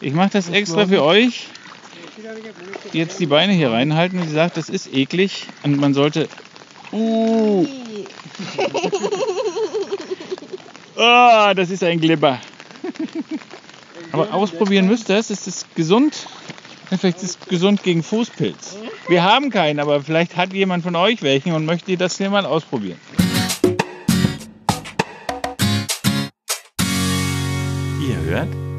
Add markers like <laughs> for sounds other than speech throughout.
Ich mache das extra für euch. Jetzt die Beine hier reinhalten. Sie sagt, das ist eklig und man sollte. Uh, <laughs> ah, das ist ein Glibber. <laughs> Aber ausprobieren müsst ihr es. Es ist gesund. Vielleicht ist es gesund gegen Fußpilz. Wir haben keinen, aber vielleicht hat jemand von euch welchen und möchte das hier mal ausprobieren. Ihr hört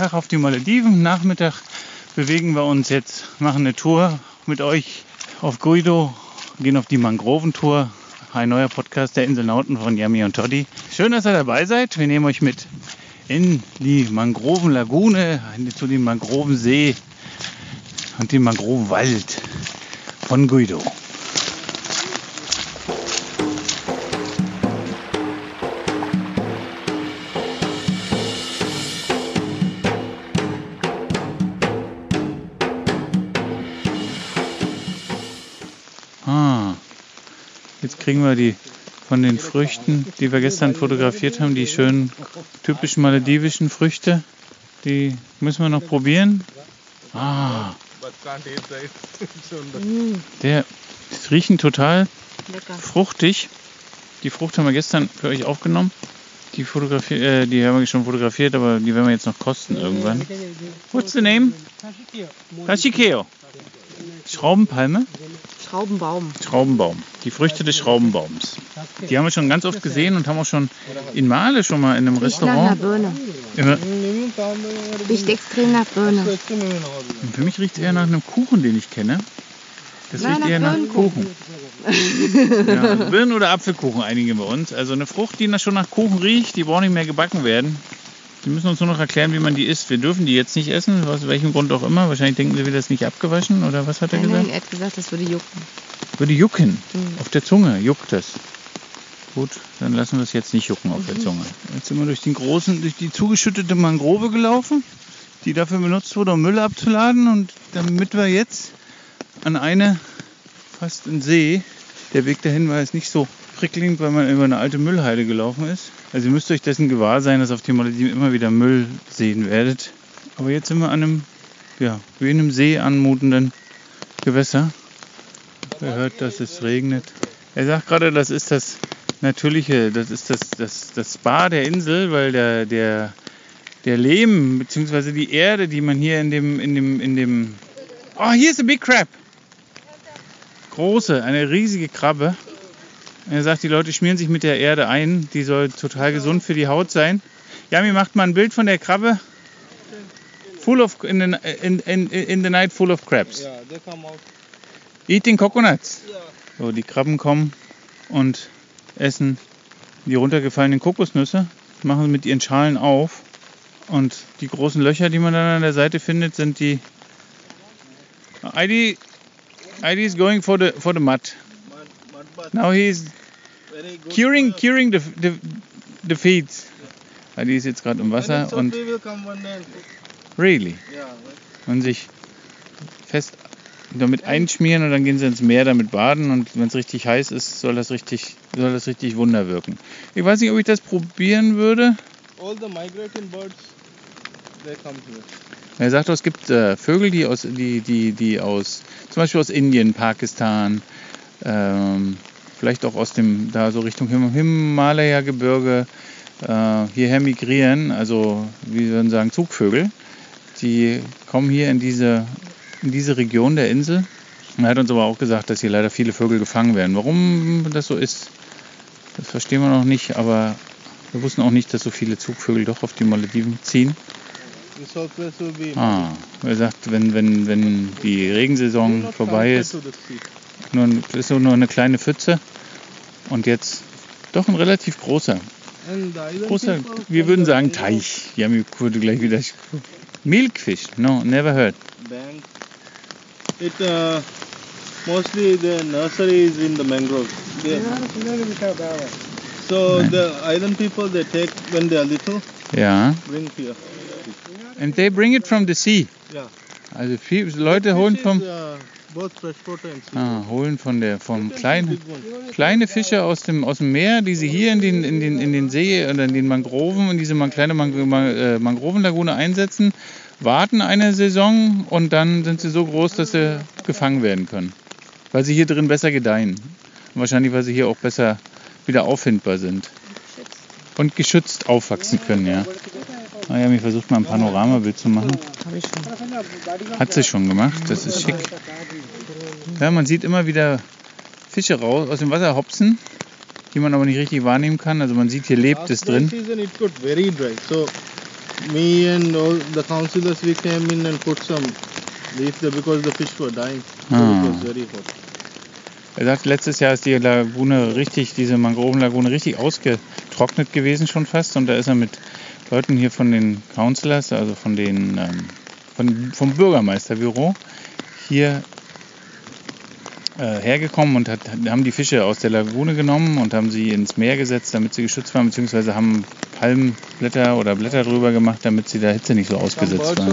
Regentag auf die Malediven. Nachmittag bewegen wir uns jetzt, machen eine Tour mit euch auf Guido, gehen auf die Mangroventour. Ein neuer Podcast der Inselnauten von Yami und Toddy. Schön, dass ihr dabei seid. Wir nehmen euch mit in die Mangrovenlagune, zu dem Mangrovensee und dem Mangrovenwald von Guido. Kriegen wir die von den Früchten, die wir gestern fotografiert haben, die schönen typischen maledivischen Früchte. Die müssen wir noch probieren. Ah, der die riechen total fruchtig. Die Frucht haben wir gestern für euch aufgenommen. Die, fotografi äh, die haben wir schon fotografiert, aber die werden wir jetzt noch kosten irgendwann. What's the name? Tashikeo. Schraubenpalme? Schraubenbaum. Schraubenbaum. Die Früchte des Schraubenbaums. Die haben wir schon ganz oft gesehen und haben auch schon in Male schon mal in einem Restaurant. Birne. Immer, Riecht extrem nach Birne. für mich riecht es eher nach einem Kuchen, den ich kenne. Das Nein, riecht eher nach. Kuchen. Ja, Birnen- oder Apfelkuchen, einige bei uns. Also eine Frucht, die schon nach Kuchen riecht, die braucht nicht mehr gebacken werden. Sie müssen uns nur noch erklären, wie man die isst. Wir dürfen die jetzt nicht essen, aus welchem Grund auch immer. Wahrscheinlich denken sie, wir das nicht abgewaschen oder was hat er Nein, nein, gesagt? er hat gesagt, das würde jucken. Würde jucken. Mhm. Auf der Zunge juckt das. Gut, dann lassen wir es jetzt nicht jucken auf der Mhm. Zunge. Jetzt sind wir durch den großen, durch die zugeschüttete Mangrove gelaufen, die dafür benutzt wurde, um Müll abzuladen. Und damit wir jetzt an eine, fast einen See, der Weg dahin war jetzt nicht so prickelnd, weil man über eine alte Müllheide gelaufen ist. Also ihr müsst euch dessen gewahr sein, dass auf den Malediven immer wieder Müll sehen werdet. Aber jetzt sind wir an einem, ja, wie in einem See anmutenden Gewässer. Ihr hört, dass es regnet. Er sagt gerade, das ist das natürliche, das ist das, das, das Spa der Insel, weil der, der, der Lehm bzw. die Erde, die man hier in dem, in dem, in dem. Oh, hier ist ein Big Crab. Große, eine riesige Krabbe. Er sagt, die Leute schmieren sich mit der Erde ein. Die soll total gesund für die Haut sein. Jami macht mal ein Bild von der Krabbe. Full of in the, in, in, in the night full of crabs. Yeah, they come out. Eating coconuts. So, die Krabben kommen und essen die runtergefallenen Kokosnüsse, machen sie mit ihren Schalen auf. Und die großen Löcher, die man dann an der Seite findet, sind die. ID, ID is going for the, for the mud. Now he is Very good. Curing, curing the, the, the feet. ID ist jetzt gerade im Wasser und really und sich fest damit einschmieren und dann gehen sie ins Meer damit baden und wenn es richtig heiß ist, soll das richtig, soll das richtig Wunder wirken. Ich weiß nicht, ob ich das probieren würde. All the migrating birds, they come here. Er sagt, es gibt äh, Vögel, die aus, die, die, die aus, zum Beispiel aus Indien, Pakistan, ähm, vielleicht auch aus dem, da so Richtung Him Himalaya-Gebirge äh, hierher migrieren, also wie wir würden sagen, Zugvögel. Die kommen hier in diese, in diese Region der Insel. Er hat uns aber auch gesagt, dass hier leider viele Vögel gefangen werden. Warum das so ist, das verstehen wir noch nicht, aber wir wussten auch nicht, dass so viele Zugvögel doch auf die Malediven ziehen. Ah, er sagt, wenn, wenn, wenn die Regensaison vorbei ist. Nur, ist so nur eine kleine Pfütze und jetzt doch ein relativ großer, And the island großer, wir würden sagen Teich. Yami würde gleich wieder, <laughs> Milkfish, no, never heard. Bank. It uh, mostly the nursery is in the mangrove. They- so the island people they take when they are little, Ja, bring here. and they bring it from the sea. Yeah. Also viel, Leute holen vom, is, uh, ah, holen von der, vom kleinen, kleine Fische aus dem, aus dem Meer, die sie hier in den, in den, in den See oder in den Mangroven, in diese kleine äh, Mangrovenlagune einsetzen, warten eine Saison und dann sind sie so groß, dass sie gefangen werden können. Weil sie hier drin besser gedeihen. Wahrscheinlich, weil sie hier auch besser wieder auffindbar sind. Und geschützt aufwachsen können, ja. Ah ja, mir versucht mal ein Panoramabild zu machen. Hat sie schon gemacht, das ist schick. Ja, man sieht immer wieder Fische raus aus dem Wasser hopsen, die man aber nicht richtig wahrnehmen kann. Also man sieht, hier lebt es drin. me and all the councillors we came in and put some leaf there because the fish were dying. So Ah. it was very hot. Er sagt, letztes Jahr ist die Lagune richtig, diese Mangrovenlagune richtig ausgetrocknet gewesen schon fast. Und da ist er mit Leuten hier von den Councillors, also von den, ähm, von, vom Bürgermeisterbüro, hier äh, hergekommen und hat, haben die Fische aus der Lagune genommen und haben sie ins Meer gesetzt, damit sie geschützt waren, beziehungsweise haben Palmblätter oder Blätter drüber gemacht, damit sie der Hitze nicht so ausgesetzt waren.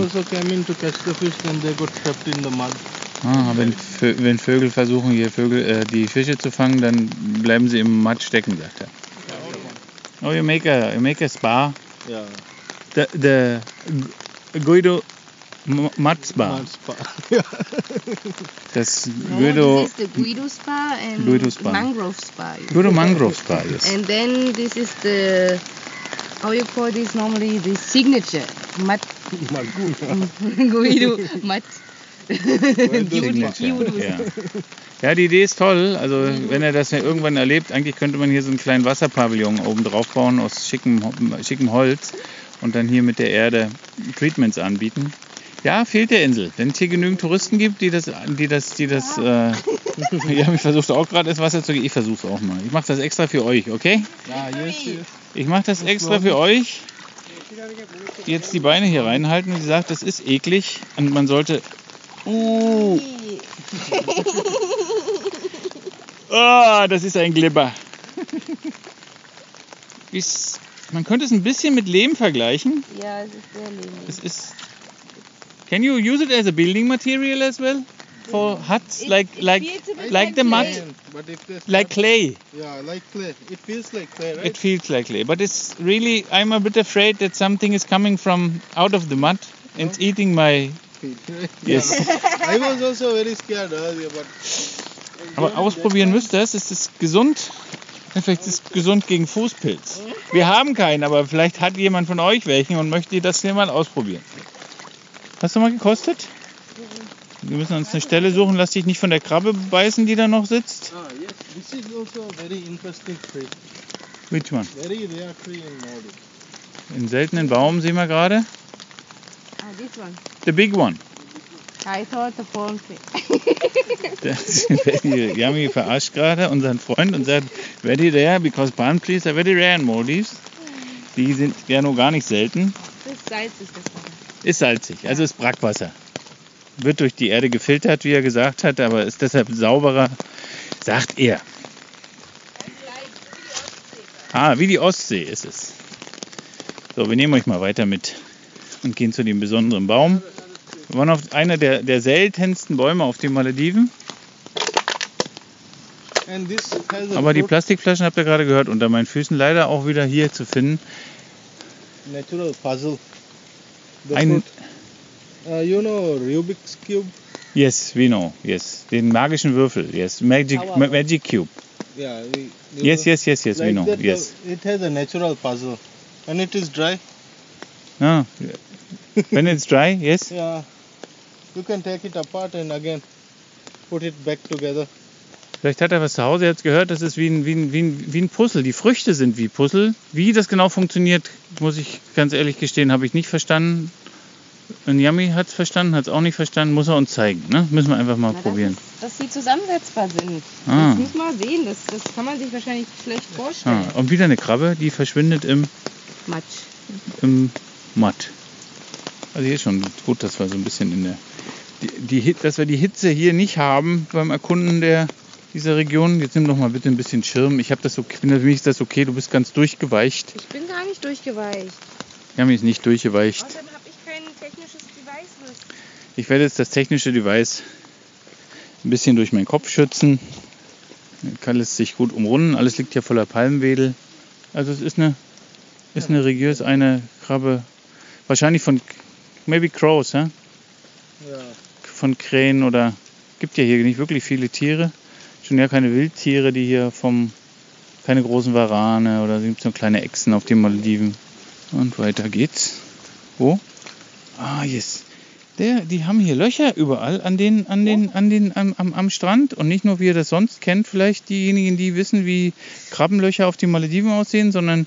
Ah, wenn, Vö wenn Vögel versuchen, hier Vögel, äh, die Fische zu fangen, dann bleiben sie im Mud stecken, sagt er. Oh, you make a, you make a spa. Yeah. The, the Guido M- Mud Spa. Mud spa. yeah. No, Guido, this is the Guido Spa and Guido Spa. Mangrove Spa. Guido Mangrove Spa, yes. And then this is the how you call this normally the signature mat <laughs> Guido mat <laughs> Signature. Guido Ja. Ja, die Idee ist toll. Also wenn er das ja irgendwann erlebt, eigentlich könnte man hier so einen kleinen Wasserpavillon oben drauf bauen aus schickem, schickem Holz und dann hier mit der Erde Treatments anbieten. Ja, fehlt der Insel. Wenn es hier genügend Touristen gibt, die das, die das, die das, äh, <laughs> ja, ich versuche auch gerade das Wasser zu gehen. Ich versuche es auch mal. Ich mache das extra für euch, okay? Ah, yes, yes. Ich mache das extra für euch. Jetzt die Beine hier reinhalten. Sie sagt, das ist eklig und man sollte. Uh, <laughs> <laughs> Ah, das ist ein Glibber. <laughs> Ist, man könnte es ein bisschen mit Lehm vergleichen. Ja, es ist sehr lehmig. Es ist. Can you use it as a building material as well? For huts, It- like it like bit like the mud, like clay. yeah, like clay. It feels like clay, right? It feels like clay, but it's really. I'm a bit afraid that something is coming from out of the mud and it's eating my. <laughs> Yes. I was also very scared earlier, but Aber ausprobieren müsst ihr es. Es ist gesund. Vielleicht ist es gesund gegen Fußpilz. Wir haben keinen, aber vielleicht hat jemand von euch welchen und möchte das hier mal ausprobieren. Hast du mal gekostet? Wir müssen uns eine Stelle suchen. Lass dich nicht von der Krabbe beißen, die da noch sitzt. ah, yes, this is also a very interesting tree. Which one? Very rare tree in Maldives. Den seltenen Baum sehen wir gerade. Ah, this one. The big one. I thought the palm tree. Das- Yami verarscht gerade unseren Freund und sagt, very rare, because palm trees are very rare in Maldives. Die sind ja nur gar nicht selten. Das ist das. Wasser. Ist salzig, also ist Brackwasser. Wird durch die Erde gefiltert, wie er gesagt hat, aber ist deshalb sauberer, sagt er. Ah, wie die Ostsee ist es. So, wir nehmen euch mal weiter mit und gehen zu dem besonderen Baum. Wir waren auf einer der, der seltensten Bäume auf den Malediven, aber die Plastikflaschen habt ihr gerade gehört, unter meinen Füßen leider auch wieder hier zu finden. natural puzzle. The Ein. Uh, you know Rubik's Cube? yes, we know, yes. Den magischen Würfel, yes. Magic. Ma- Magic Cube. Yeah. we- Yes, yes, yes, yes, we like know, that, uh, yes. It has a natural puzzle. And it is dry. Ah, when it's dry, yes. Yeah. You can take it apart and again put it back together. Vielleicht hat er was zu Hause jetzt gehört, das ist wie ein, wie, ein, wie, ein, wie ein Puzzle. Die Früchte sind wie Puzzle. Wie das genau funktioniert, muss ich ganz ehrlich gestehen, habe ich nicht verstanden. Und Yami hat es verstanden, hat es auch nicht verstanden, muss er uns zeigen. Ne? Müssen wir einfach mal Na, probieren. Das ist, dass sie zusammensetzbar sind. Ah. Das muss man sehen. Das, das kann man sich wahrscheinlich schlecht vorstellen. Ah, und wieder eine Krabbe, die verschwindet im, Matsch. im Matt. Also hier ist schon gut, dass wir so ein bisschen in der. Die, die, dass wir die Hitze hier nicht haben beim Erkunden der, dieser Region. Jetzt nimm doch mal bitte ein bisschen Schirm. Ich habe das okay, für mich ist das okay, du bist ganz durchgeweicht. Ich bin gar nicht durchgeweicht. Yami ist nicht durchgeweicht. Außerdem habe ich kein technisches Device mit. Ich werde jetzt das technische Device ein bisschen durch meinen Kopf schützen. Dann kann es sich gut umrunden. Alles liegt ja voller Palmwedel. Also es ist eine, ist eine ist eine Krabbe, wahrscheinlich von maybe Crows, ja? Ja. von Krähen oder gibt ja hier nicht wirklich viele Tiere. Schon ja keine Wildtiere, die hier vom keine großen Warane oder sind so kleine Echsen auf den Malediven. Und weiter geht's. Wo? Ah, yes. Der, die haben hier Löcher überall an den, an den, an den, am, am, am Strand und nicht nur wie ihr das sonst kennt, vielleicht diejenigen, die wissen, wie Krabbenlöcher auf den Malediven aussehen, sondern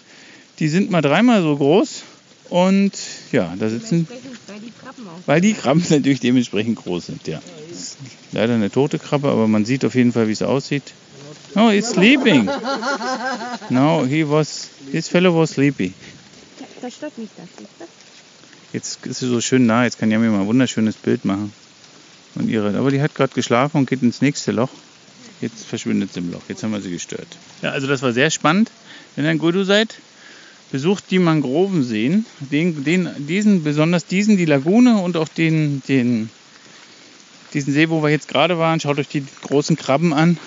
die sind mal dreimal so groß und ja, da sitzen weil die Krabben auch. weil die Krabben <laughs> natürlich dementsprechend groß sind, ja. Leider eine tote Krabbe, aber man sieht auf jeden Fall, wie es aussieht. Oh, he's sleeping. No, he was, this fellow was sleepy. Das stört mich das. siehst? Jetzt ist sie so schön nah, jetzt kann Yami mal ein wunderschönes Bild machen. Und ihre, aber die hat gerade geschlafen und geht ins nächste Loch. Jetzt verschwindet sie im Loch. Jetzt haben wir sie gestört. Ja, also das war sehr spannend. Wenn ihr in Gudu seid, besucht die Mangrovenseen. Den, den, diesen, besonders diesen, die Lagune und auch den, den, diesen See, wo wir jetzt gerade waren. Schaut euch die großen Krabben an.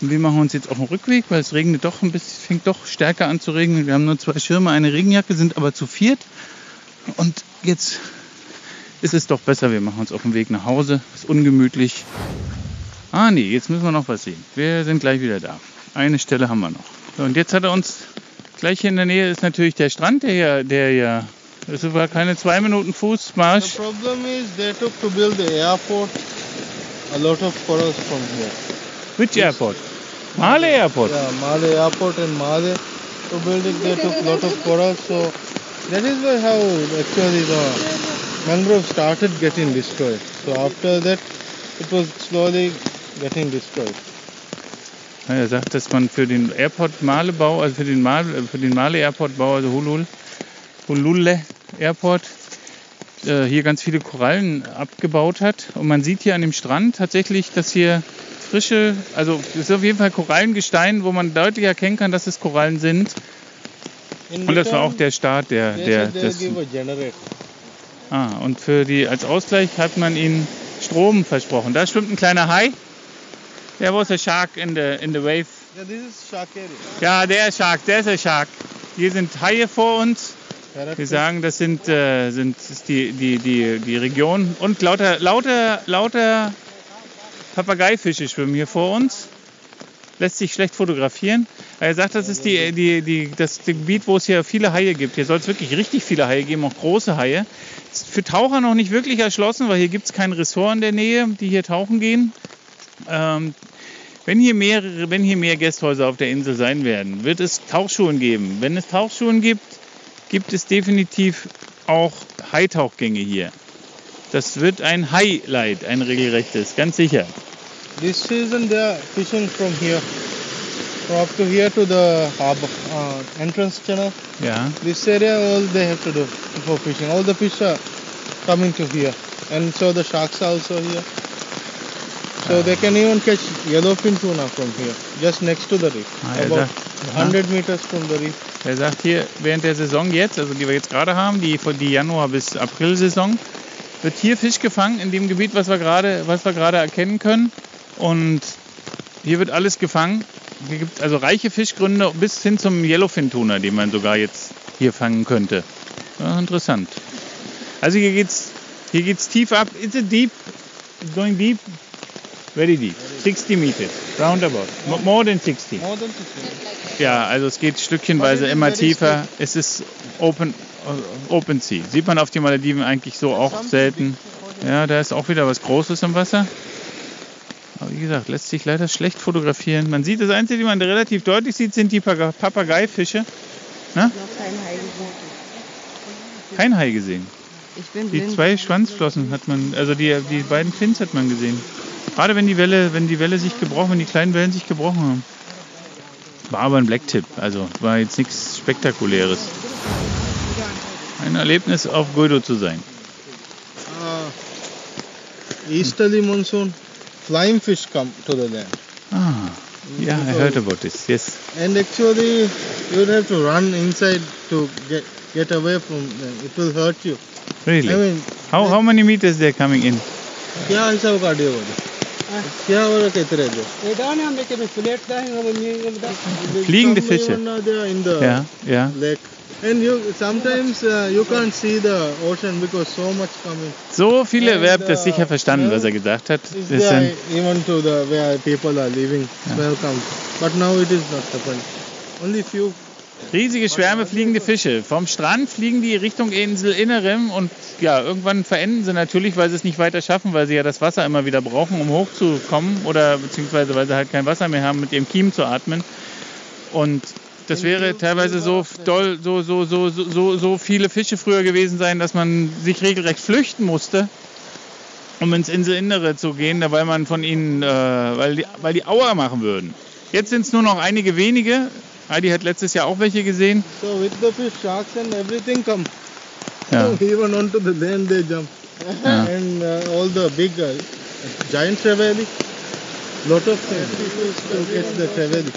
Und wir machen uns jetzt auf den Rückweg, weil es regnet doch ein bisschen, fängt doch stärker an zu regnen. Wir haben nur zwei Schirme, eine Regenjacke, sind aber zu viert. Und jetzt ist es doch besser, wir machen uns auf den Weg nach Hause. Ist ungemütlich. Ah nee, jetzt müssen wir noch was sehen. Wir sind gleich wieder da. Eine Stelle haben wir noch. So, und jetzt hat er uns gleich hier in der Nähe ist natürlich der Strand, der ja, der ja, das war keine zwei Minuten The Fußmarsch. problem is they took to build the airport a lot of corals from here. Which airport? Male Airport. Yeah, Male Airport and Male to build it they took lot of corals so that is why how actually the mangrove started getting destroyed. So after that it was slowly getting destroyed. Er sagt, dass man für den Airport Malebau, also für den Male, für den Male Airport Bau, also Hulul, Hulule Airport, äh, hier ganz viele Korallen abgebaut hat. Und man sieht hier an dem Strand tatsächlich, dass hier frische, also es ist auf jeden Fall Korallengestein, wo man deutlich erkennen kann, dass es Korallen sind. In Und das war auch der Start der, der des, ah, und für die als Ausgleich hat man ihnen Strom versprochen. Da schwimmt ein kleiner Hai. There was a shark in the in the wave. Yeah, this is shark area. Ja, der Shark, der ist der Shark. Hier sind Haie vor uns. Wir sagen, das sind, äh, sind ist die, die, die, die Region. Und lauter, lauter, lauter Papageifische schwimmen hier vor uns. Lässt sich schlecht fotografieren. Er sagt, das ist die, die, die, das Gebiet, wo es hier viele Haie gibt. Hier soll es wirklich richtig viele Haie geben, auch große Haie. Ist für Taucher noch nicht wirklich erschlossen, weil hier gibt es kein Ressort in der Nähe, die hier tauchen gehen. Ähm, wenn hier, mehrere, wenn hier mehr Gästhäuser auf der Insel sein werden, wird es Tauchschulen geben. Wenn es Tauchschulen gibt, gibt es definitiv auch Haitauchgänge hier. Das wird ein Highlight, ein regelrechtes, ganz sicher. This season they are fishing from here, from up to here to the harbor uh, entrance channel. Ja, This area all they have to do for fishing. All the fish are coming to here, and so the sharks are also here. So they can even catch yellowfin tuna from here, just next to the reef, Ah, about sagt, 100 meters from the reef. er sagt hier, während der Saison jetzt, also die wir jetzt gerade haben, die von die Januar bis April-Saison, wird hier Fisch gefangen in dem Gebiet, was wir gerade, was wir gerade erkennen können. Und hier wird alles gefangen. Hier gibt es also reiche Fischgründe bis hin zum Yellowfin-Tuna, den man sogar jetzt hier fangen könnte. Ja, interessant. Also hier geht's, hier geht's tief ab. It's a deep, it's going deep, very deep. 60 meters, roundabout, Mo- more than 60. More than 60. Ja, also es geht stückchenweise immer tiefer. Es ist Open, äh, Open Sea. Sieht man auf den Malediven eigentlich so auch selten. Ja, da ist auch wieder was Großes im Wasser. Aber wie gesagt, lässt sich leider schlecht fotografieren. Man sieht, das Einzige, die man relativ deutlich sieht, sind die Papageifische. Noch kein Hai gesehen. Kein Hai gesehen. Ich bin Die blind. zwei Schwanzflossen hat man, also die, die beiden Fins hat man gesehen. Gerade wenn die Welle, wenn die Welle sich gebrochen, wenn die kleinen Wellen sich gebrochen haben. War aber ein Blacktip, also war jetzt nichts Spektakuläres. Ein Erlebnis auf Guido zu sein. Uh, easterly monsoon, flying fish come to the land. Ah, yeah, I heard about this. Yes. And actually, you'd have to run inside to get get away from them. It will hurt you. Really? I mean, how how many meters they're coming in? क्या हिसाब काटियो क्या हो रहा कहते रहते Fliegende Some Fische. even, uh, they are in the Ja, ja. lake. And you sometimes uh, you can't see the ocean because so much coming. So viele, And, wer hat das uh, sicher verstanden, was er yeah. gesagt hat. It's Das there, sind, even to the where people are living, smell comes. But now it is not happening. Only few. riesige Schwärme fliegende Fische. Vom Strand fliegen die Richtung Inselinnerem und ja, irgendwann verenden sie natürlich, weil sie es nicht weiter schaffen, weil sie ja das Wasser immer wieder brauchen, um hochzukommen oder beziehungsweise weil sie halt kein Wasser mehr haben, mit ihrem Kiem zu atmen. Und das wäre teilweise so doll, so, so, so, so, so, viele Fische früher gewesen sein, dass man sich regelrecht flüchten musste, um ins Inselinnere zu gehen, weil man von ihnen, äh, weil, die, weil die Auer machen würden. Jetzt sind es nur noch einige wenige. Heidi hat letztes Jahr auch welche gesehen. So with the fish, sharks and everything come. Ja. <laughs> Even onto the land they jump. Ja. And uh, all the big uh, giant trevally, lot of things to catch the trevally.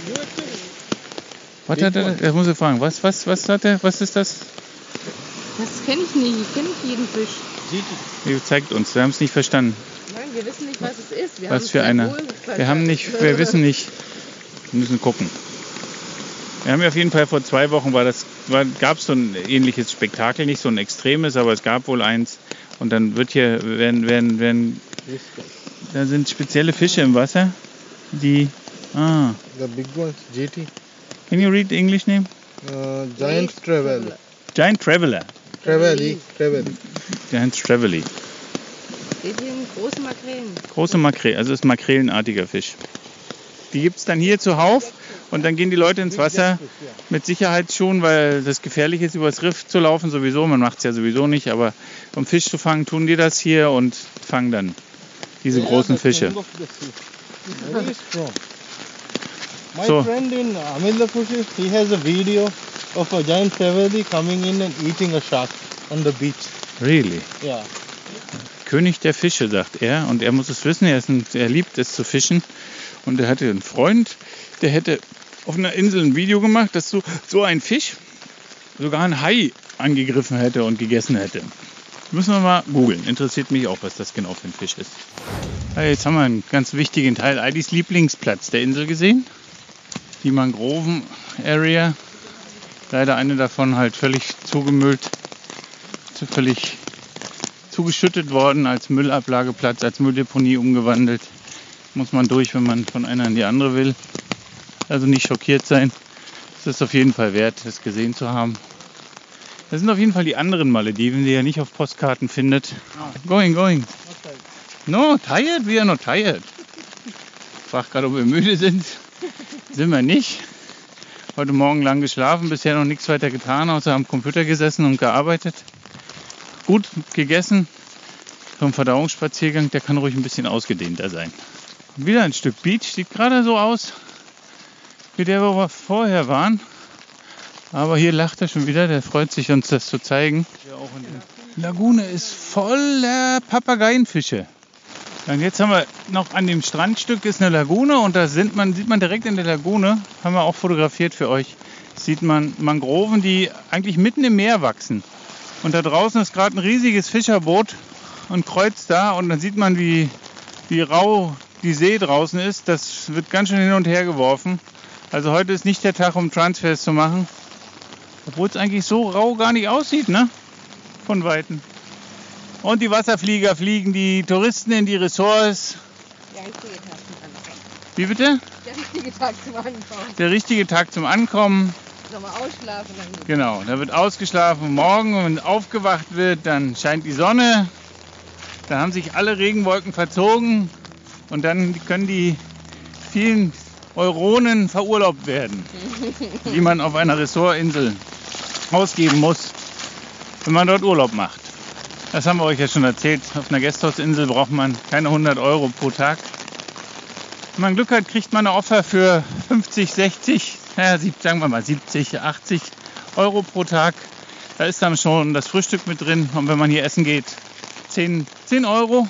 Was hat er? Das muss ich fragen. Was, was, was hat er? Was ist das? Das kenne ich nicht. Ich kenne nicht jeden Fisch. Ihr zeigt uns. Wir haben es nicht verstanden. Nein, wir wissen nicht, was es ist. Wir haben Was es für einer? Wir haben nicht, wir wissen nicht. Wir müssen gucken. Wir haben ja auf jeden Fall vor zwei Wochen war das, war, gab es so ein ähnliches Spektakel, nicht so ein extremes, aber es gab wohl eins. Und dann wird hier, werden, werden, werden, da sind spezielle Fische im Wasser, die, ah, The big ones, GT, can you read the English name? uh, giant trevally. Giant Traveler. Trevally, trevally. Giant Travely. Steht hier in großen Makrelen. Große Makrele, also ist makrelenartiger Fisch. Die gibt es dann hier zuhauf und dann gehen die Leute ins Wasser mit Sicherheitsschuhen, weil das gefährlich ist, übers Riff zu laufen sowieso. Man macht es ja sowieso nicht, aber um Fisch zu fangen, tun die das hier und fangen dann diese großen Fische. My So- friend in Amilapushu, he has a video of a giant trevally coming in and eating a shark on the beach. Really? Yeah. König der Fische, sagt er. Und er muss es wissen, er, ein, er liebt es zu fischen. Und er hatte einen Freund, der hätte auf einer Insel ein Video gemacht, dass so, so ein Fisch sogar ein Hai angegriffen hätte und gegessen hätte. Müssen wir mal googeln. Interessiert mich auch, was das genau für ein Fisch ist. Ja, jetzt haben wir einen ganz wichtigen Teil Eidis Lieblingsplatz der Insel gesehen. Die Mangroven-Area. Leider eine davon halt völlig zugemüllt, zu völlig zugeschüttet worden, als Müllablageplatz, als Mülldeponie umgewandelt. Muss man durch, wenn man von einer in die andere will. Also nicht schockiert sein. Es ist auf jeden Fall wert, das gesehen zu haben. Das sind auf jeden Fall die anderen Malediven, die ihr nicht auf Postkarten findet. Going, going. No, tired? We are not tired. Ich frage gerade, ob wir müde sind. Sind wir nicht. Heute Morgen lang geschlafen, bisher noch nichts weiter getan, außer am Computer gesessen und gearbeitet gut gegessen. Ein Verdauungsspaziergang, der kann ruhig ein bisschen ausgedehnter sein. Wieder ein Stück Beach, sieht gerade so aus, wie der, wo wir vorher waren. Aber hier lacht er schon wieder, der freut sich, uns das zu zeigen. Die Lagune ist voller Papageienfische. Und jetzt haben wir noch an dem Strandstück ist eine Lagune und da man, sieht man direkt in der Lagune, haben wir auch fotografiert für euch, sieht man Mangroven, die eigentlich mitten im Meer wachsen. Und da draußen ist gerade ein riesiges Fischerboot und kreuzt da und dann sieht man, wie, wie rau die See draußen ist. Das wird ganz schön hin und her geworfen. Also heute ist nicht der Tag, um Transfers zu machen. Obwohl es eigentlich so rau gar nicht aussieht, ne? Von Weitem. Und die Wasserflieger fliegen die Touristen in die Ressorts. Der richtige Tag zum Ankommen. Wie bitte? Der richtige Tag zum Ankommen. Der richtige Tag zum Ankommen. Nochmal ausschlafen, dann. Genau, da wird ausgeschlafen. Morgen, wenn aufgewacht wird, dann scheint die Sonne. Dann haben sich alle Regenwolken verzogen und dann können die vielen Euronen verurlaubt werden, <laughs> die man auf einer Ressortinsel ausgeben muss, wenn man dort Urlaub macht. Das haben wir euch ja schon erzählt. Auf einer Gasthausinsel braucht man keine 100 Euro pro Tag. Wenn man Glück hat, kriegt man eine Offer für 50, 60, naja, sagen wir mal 70, 80 Euro pro Tag. Da ist dann schon das Frühstück mit drin. Und wenn man hier essen geht, 10, 10 Euro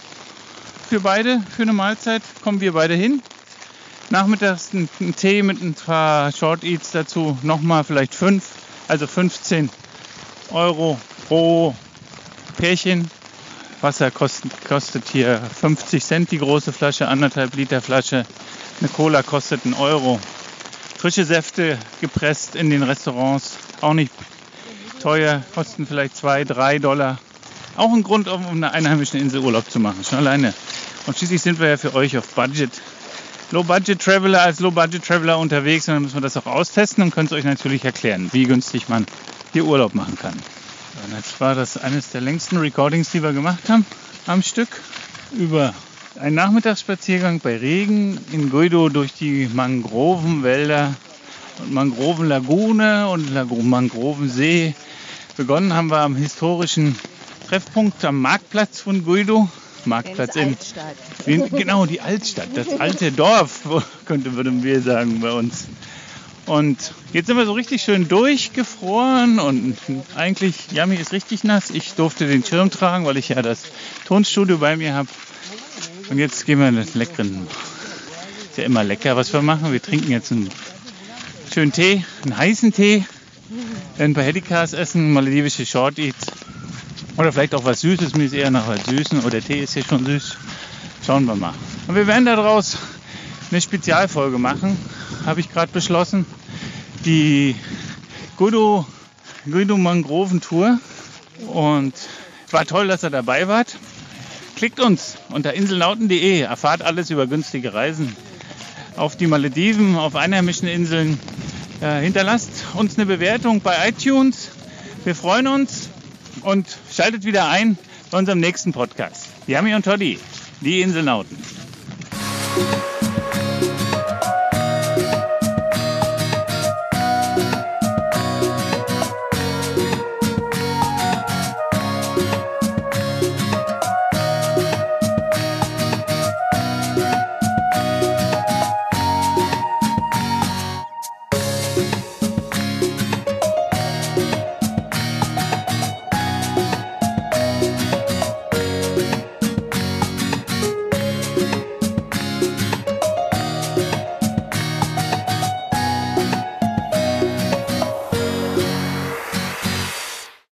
für beide, für eine Mahlzeit, kommen wir beide hin. Nachmittags ein, ein Tee mit ein paar Short Eats dazu, nochmal vielleicht 5, also 15 Euro pro Pärchen. Wasser kostet, kostet hier 50 Cent die große Flasche, anderthalb Liter Flasche. Eine Cola kostet einen Euro. Frische Säfte gepresst in den Restaurants, auch nicht teuer, kosten vielleicht 2, 3 Dollar. Auch ein Grund, um eine einheimische Insel Urlaub zu machen, schon alleine. Und schließlich sind wir ja für euch auf Budget. Low-Budget-Traveler als Low-Budget-Traveler unterwegs und dann müssen wir das auch austesten und können es euch natürlich erklären, wie günstig man hier Urlaub machen kann. Und jetzt war das eines der längsten Recordings, die wir gemacht haben am Stück über einen Nachmittagsspaziergang bei Regen in Guido durch die Mangrovenwälder und Mangrovenlagune und Mangrovensee. Begonnen haben wir am historischen Treffpunkt am Marktplatz von Guido. Marktplatz in, in genau die Altstadt, das alte Dorf, könnte würden wir sagen bei uns. Und jetzt sind wir so richtig schön durchgefroren und eigentlich, Yami ist richtig nass. Ich durfte den Schirm tragen, weil ich ja das Tonstudio bei mir habe. Und jetzt gehen wir in den leckeren, ist ja immer lecker, was wir machen. Wir trinken jetzt einen schönen Tee, einen heißen Tee, ein paar Hedikas essen, maledivische Short Eats. Oder vielleicht auch was Süßes, mir ist eher nach was Süßen. Oder Tee ist hier schon süß. Schauen wir mal. Und wir werden daraus eine Spezialfolge machen, habe ich gerade beschlossen die Guido, Guido Mangroven Tour und war toll, dass ihr dabei wart. Klickt uns unter inselnauten.de, erfahrt alles über günstige Reisen auf die Malediven, auf einheimischen Inseln. Äh, hinterlasst uns eine Bewertung bei iTunes. Wir freuen uns und schaltet wieder ein bei unserem nächsten Podcast. Yami und Toddy, die Inselnauten.